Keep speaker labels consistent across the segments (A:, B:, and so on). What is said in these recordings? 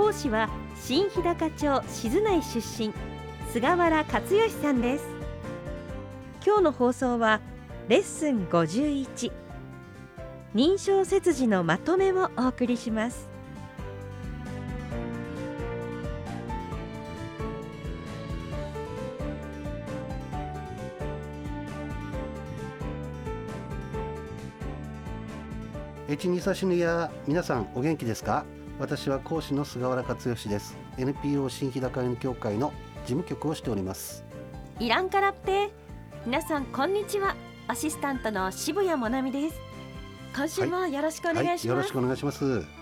A: 講師は新日高町静内出身菅原克義さんです。今日の放送はレッスン51認証切字のまとめをお送りします。
B: エチニサシヌや皆さんお元気ですか？私は講師の菅原克義です。NPO 新日高犬協会の事務局をしております。
A: イランカラッペ皆さんこんにちは。アシスタントの渋谷もなみです。今週もよろしくお願いします、
B: はい、よろしくお願いします。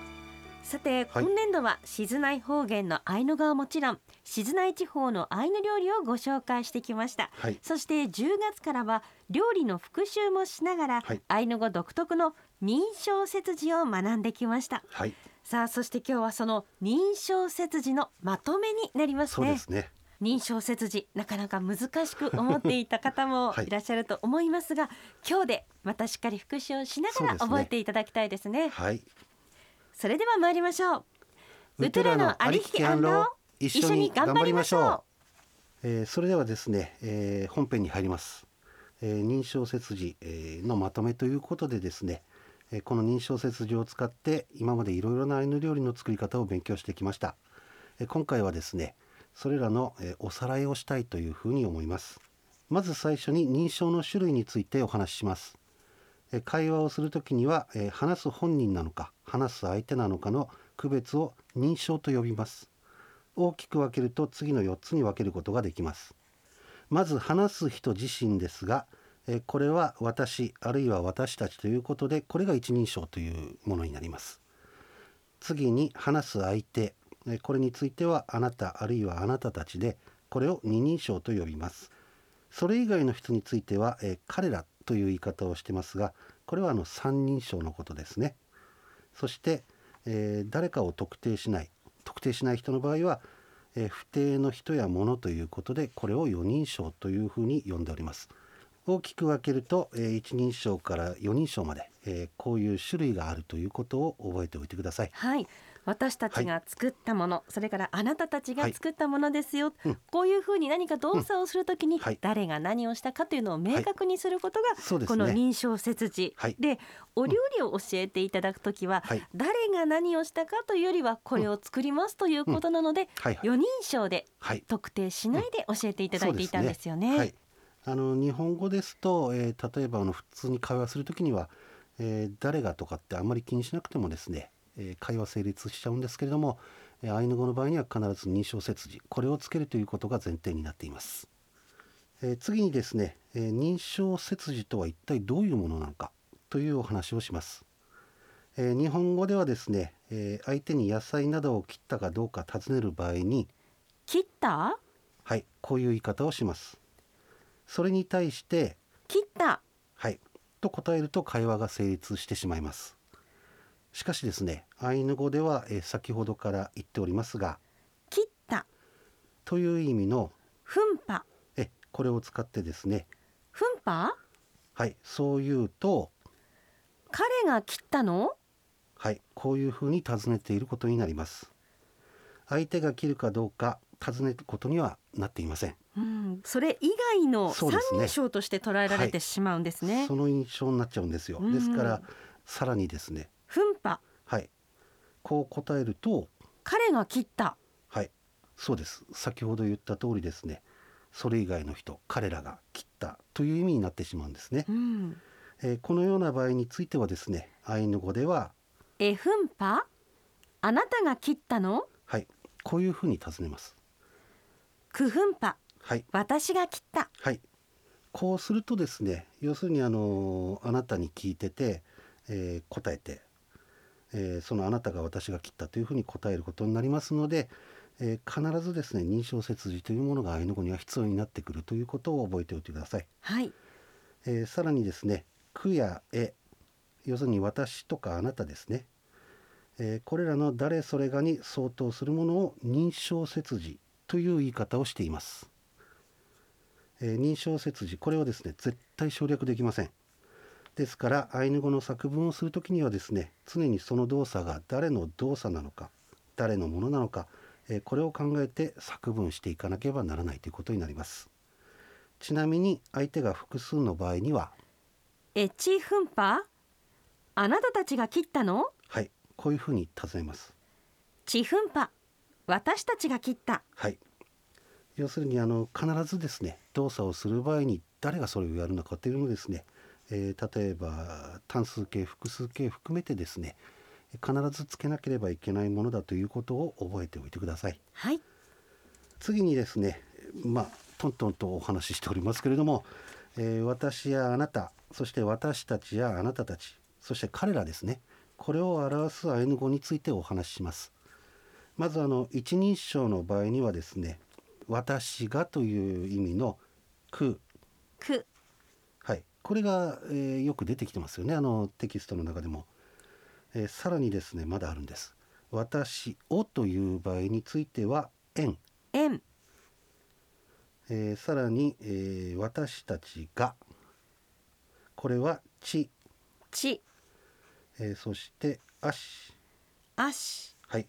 A: さて、今年度は静内方言のアイヌ語はもちろん静内地方のアイヌ料理をご紹介してきました、
B: はい、
A: そして10月からは料理の復習もしながら、
B: はい、
A: アイヌ語独特の認証切字を学んできました、
B: はい、
A: さあそして今日はその認証切字のまとめになりますね。
B: そうですね。
A: 認証切字なかなか難しく思っていた方も い。らっしゃると思いますが、今日でまたしっかり復習をしながら覚えていただきたいですね。
B: はい。
A: それでは参りましょう。ウトゥラのありきき一緒に頑張りましょ
B: う、えー、それではですね、えー、本編に入ります、えー、認証切字、えー、のまとめということでですね、え、この認証切字を使って今までいろいろなアイヌ料理の作り方を勉強してきました、え、今回はですねそれらの、え、おさらいをしたいというふうに思います。まず最初に認証の種類についてお話しします。会話をするときには、え話す本人なのか話す相手なのかの区別を認証と呼びます。大きく分けると次の4つに分けることができます。まず話す人自身ですが、えこれは私あるいは私たちということでこれが一人称というものになります。次に話す相手これについてはあなたあるいはあなたたちでこれを二人称と呼びます。それ以外の人については、え彼らという言い方をしてますがこれはあの三人称のことですね。そして、えー、誰かを特定しない特定しない人の場合は、えー、不定の人や物ということでこれを四人称というふうに呼んでおります。大きく分けると、えー、一人称から四人称まで、えー、こういう種類があるということを覚えておいてください。
A: はい。私たちが作ったもの、はい、それからあなたたちが作ったものですよ、はい、こういうふうに何か動作をするときに誰が何をしたかというのを明確にすることが、この認証切字、でお料理を教えていただくときは、誰が何をしたかというよりはこれを作りますということなので、4人称で特定しないで教えていただいていたんですよね。
B: あの日本語ですと、えー、例えばあの普通に会話するときには、えー、誰がとかってあんまり気にしなくてもですねえ会話成立しちゃうんですけれども、えアイヌ語の場合には必ず認証切字これをつけるということが前提になっています。え次にですね、え認証切字とは一体どういうものなのかというお話をします。え日本語ではですね、え相手に野菜などを切ったかどうか尋ねる場合に
A: 切った？
B: はいこういう言い方をしますそれに対して
A: 切った。
B: はい。と答えると会話が成立してしまいます。しかしですねアイヌ語では、え先ほどから言っておりますが
A: 切った。
B: という意味の
A: 奮破
B: えこれを使ってですね
A: 奮破
B: はいそう言うと
A: 彼が切ったの？
B: はいこういうふうに尋ねていることになります。相手が切るかどうか尋ねることにはなっていません、
A: うん、それ以外の三人称として捉えられてしまうんですね、はい、
B: その印象になっちゃうんですよ、ですからさらにですね。
A: 奮破
B: はい。こう答えると
A: 彼が切った。
B: はい。そうです。先ほど言った通りですね。それ以外の人彼らが切った。という意味になってしまうんですね、
A: うん、
B: えー、このような場合についてはですねアイヌ語では
A: え奮破あなたが切ったの？
B: はい。こういうふうに尋ねます。
A: くふんぱ
B: はい。
A: 私が切った。
B: はい。こうするとですね要するにあのあなたに聞いてて、えー、答えてえーそのあなたが私が切ったというふうに答えることになりますので、えー必ずですね認証切字というものがアイヌ語には必要になってくるということを覚えておいてください。
A: はい。
B: えーさらにですね「く」や「え」要するに私とかあなたですね、えーこれらの誰それがに相当するものを認証切字という言い方をしています、えー認証切字これはですね絶対省略できません。ですからアイヌ語の作文をするときにはですね常にその動作が誰の動作なのか誰のものなのか、えーこれを考えて作文していかなければならないということになります。ちなみに相手が複数の場合には
A: エッチフンパあなたたちが切ったの？
B: はいこういうふうに尋ねます。
A: チフンパ私たちが切った。
B: はい。要するにあの必ずですね動作をする場合に誰がそれをやるのかというのをですね、えー例えば単数形複数形含めてですね必ずつけなければいけないものだということを覚えておいてください。
A: はい。
B: 次にですねまあトントンとお話ししておりますけれども、えー私やあなたそして私たちやあなたたちそして彼らですねこれを表すアイヌ語についてお話しします。まずあの一人称の場合にはですね私がという意味のく。
A: く。
B: はい。これが、えーよく出てきてますよね。あのテキストの中でも、えーさらにですねまだあるんです。私をという場合については円。
A: えん
B: えーさらに、えー私たちが。これはち、
A: ち。
B: えーそしてあし
A: あし
B: はい。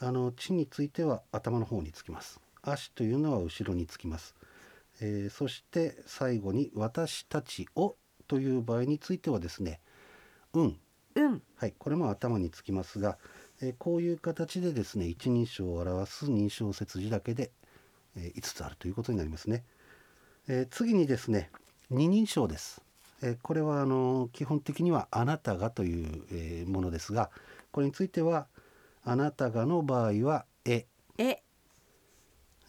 B: あのちについては頭の方につきます。あしというのは後ろにつきます、えーそして最後に私たちをという場合についてはですねうん
A: うん
B: はい、これも頭につきますが、えーこういう形でですね一人称を表す認証切字だけで、え5つあるということになりますね。えー次にですね二人称です。えーこれはあの基本的にはあなたがという、えーものですがこれについてはあなたがの場合はえ
A: え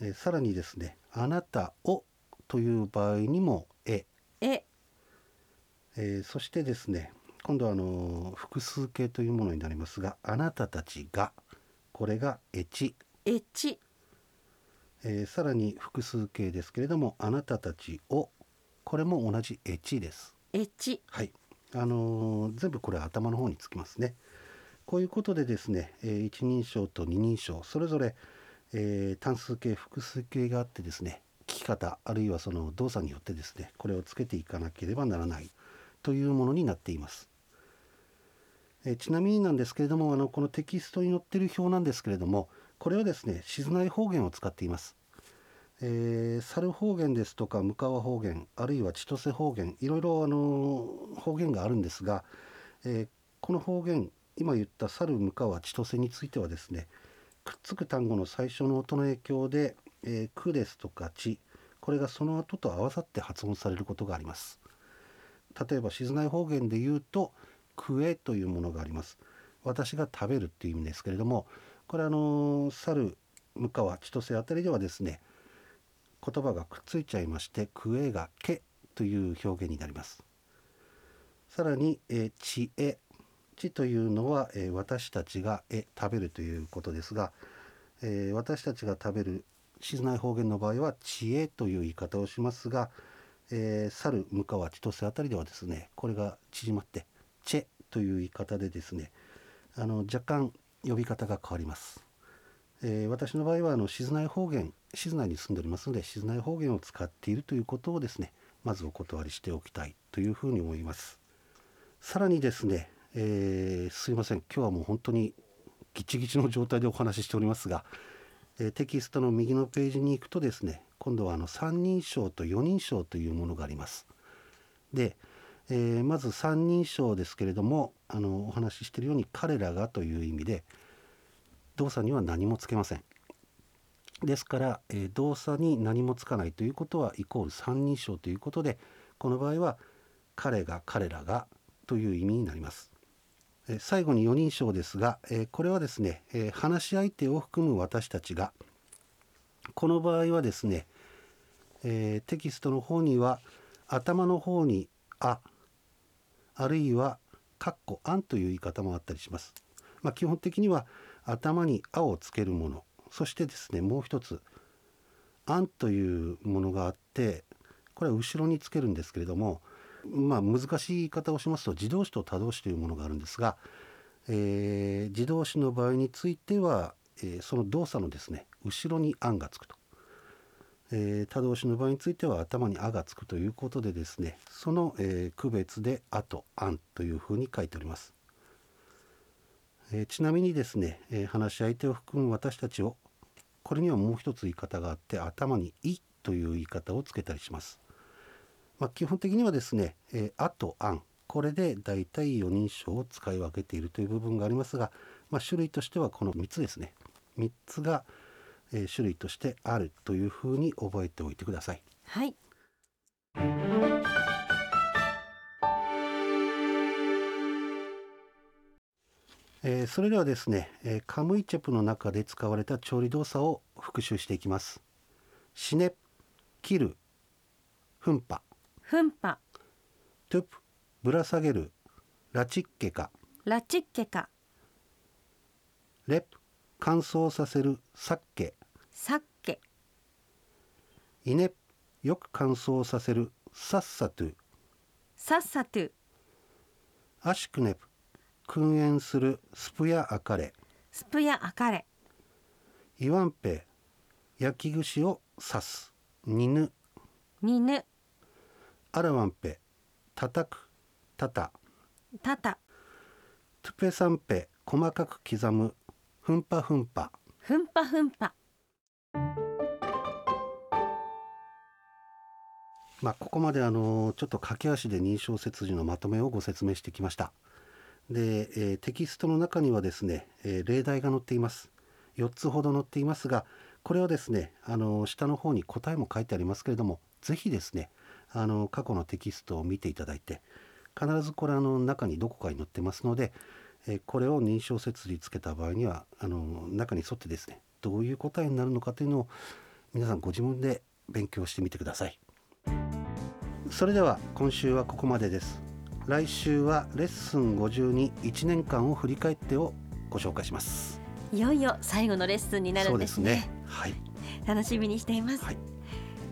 B: えーさらにですねあなたをという場合にもえ。
A: え。
B: えーそしてですね今度はあの複数形というものになりますがあなたたちがこれがエチ、
A: えち
B: えーさらに複数形ですけれどもあなたたちをこれも同じエチです。
A: えち
B: はい。あのー全部これ頭の方につきますね。こういうことでですね、えー一人称と二人称それぞれ、えー単数形複数形があってですね聞き方あるいはその動作によってですねこれをつけていかなければならないというものになっています。えちなみになんですけれどもあのこのテキストに載ってる表なんですけれどもこれはですね静内方言を使っています。えー猿方言ですとか向川方言あるいは千歳方言いろいろあの方言があるんですが、えーこの方言今言った猿向川千歳についてはですねくっつく単語の最初の音の影響で「えーく」ですとか「ち」これがその後と合わさって発音されることがあります。例えば静内方言で言うと「くえ」というものがあります。私が食べるっていう意味ですけれどもこれあの猿向川千歳あたりではですね言葉がくっついちゃいまして「くえ」が「け」という表現になります。さらに「えーちえ」「ち」というのは、え私たちが「え」食べるということですが、え私たちが食べる静内方言の場合は「ちえ」という言い方をしますが、えー猿向川千歳あたりではですねこれが縮まって「チェ」という言い方でですねあの若干呼び方が変わります。えー私の場合はあの静内方言静内に住んでおりますので静内方言を使っているということをですねまずお断りしておきたいというふうに思いますさらにですね、えーすいません今日はもう本当にギチギチの状態でお話ししておりますが、えテキストの右のページに行くとですね今度はあの三人称と四人称というものがありますで、えーまず三人称ですけれどもあのお話ししているように彼らがという意味で動作には何もつけませんですから、えー動作に何もつかないということはイコール三人称ということでこの場合は彼が彼らがという意味になります。最後に四人称ですが、えこれはですね、え話し相手を含む私たちがこの場合はですね、えテキストの方には頭の方に「あ」あるいは「かっこあん」という言い方もあったりします。まあ、基本的には頭に「あ」をつけるものそしてですねもう一つ「あん」というものがあってこれは後ろにつけるんですけれどもまあ難しい言い方をしますと自動詞と他動詞というものがあるんですが、えー、自動詞の場合については、えー、その動作のですね後ろに「あん」がつくと。えー、他動詞の場合については頭に「あ」がつくということでですねその、えー、区別で「あ」と「あん」というふうに書いております。えー、ちなみにですね、え話し相手を含む私たちをこれにはもう一つ言い方があって頭に「い」という言い方をつけたりします。まあ、基本的にはですね「えあ」と「あん」これでだいたい4人称を使い分けているという部分がありますが、まあ、種類としてはこの3つですね3つが、え種類としてあるというふうに覚えておいてください。
A: はい
B: えー、それではですね、えー、カムイチェプの中で使われた調理動作を復習していきます。死ね、切る、フンパ、
A: フンパ、
B: トゥプ、ぶら下げる、ラチッケカ、
A: ラチッケカ、
B: レプ、乾燥させる、サッケ、
A: サッケ、
B: イネ、よく乾燥させる、サッサトゥ、
A: サッサトゥ、
B: アシクネプ、訓練する。スプヤアカレ。
A: スプヤアカレ。
B: イワンペ焼き串を刺す。ニヌ
A: ニヌ
B: アラワンペ叩くタタ
A: タタ
B: トゥペサンペ細かく刻む。フンパフンパ
A: フンパフンパ
B: まあここまであのちょっと駆け足で認証切字のまとめをご説明してきました。で、えー、テキストの中にはですね、えー、例題が載っています。4つほど載っていますがこれはですねあの下の方に答えも書いてありますけれども是非ですねあの過去のテキストを見ていただいて必ずこれあの中にどこかに載ってますので、えー、これを認証設理つけた場合にはあの中に沿ってですねどういう答えになるのかというのを皆さんご自分で勉強してみてください。それでは今週はここまでです。来週はレッスン521年間を振り返ってをご紹介します。
A: いよいよ最後のレッスンになるんですね、ね、
B: はい。
A: 楽しみにしています、
B: はい、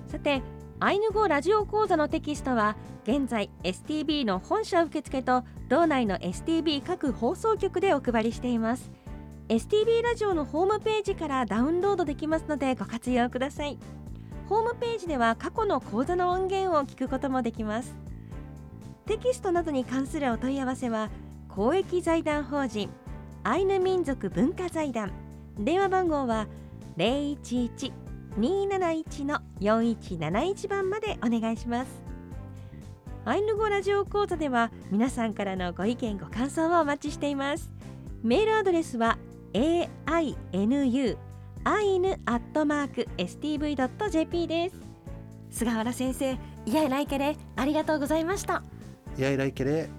A: さてアイヌ語ラジオ講座のテキストは現在 STB の本社受付と道内の STB 各放送局でお配りしています。STB ラジオのホームページからダウンロードできますのでご活用ください。ホームページでは過去の講座の音源を聞くこともできます。テキストなどに関するお問い合わせは公益財団法人アイヌ民族文化財団。電話番号は011-271-4171番までお願いします。アイヌ語ラジオ講座では皆さんからのご意見ご感想をお待ちしています。メールアドレスは ainu アイヌアットマーク stv.jp です。菅原先生イヤイライケレありがとうございました。
B: やいらいけれ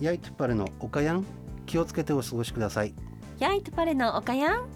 B: やいとパレのおかやん気をつけてお過ごしください。
A: やいとパレのおかやん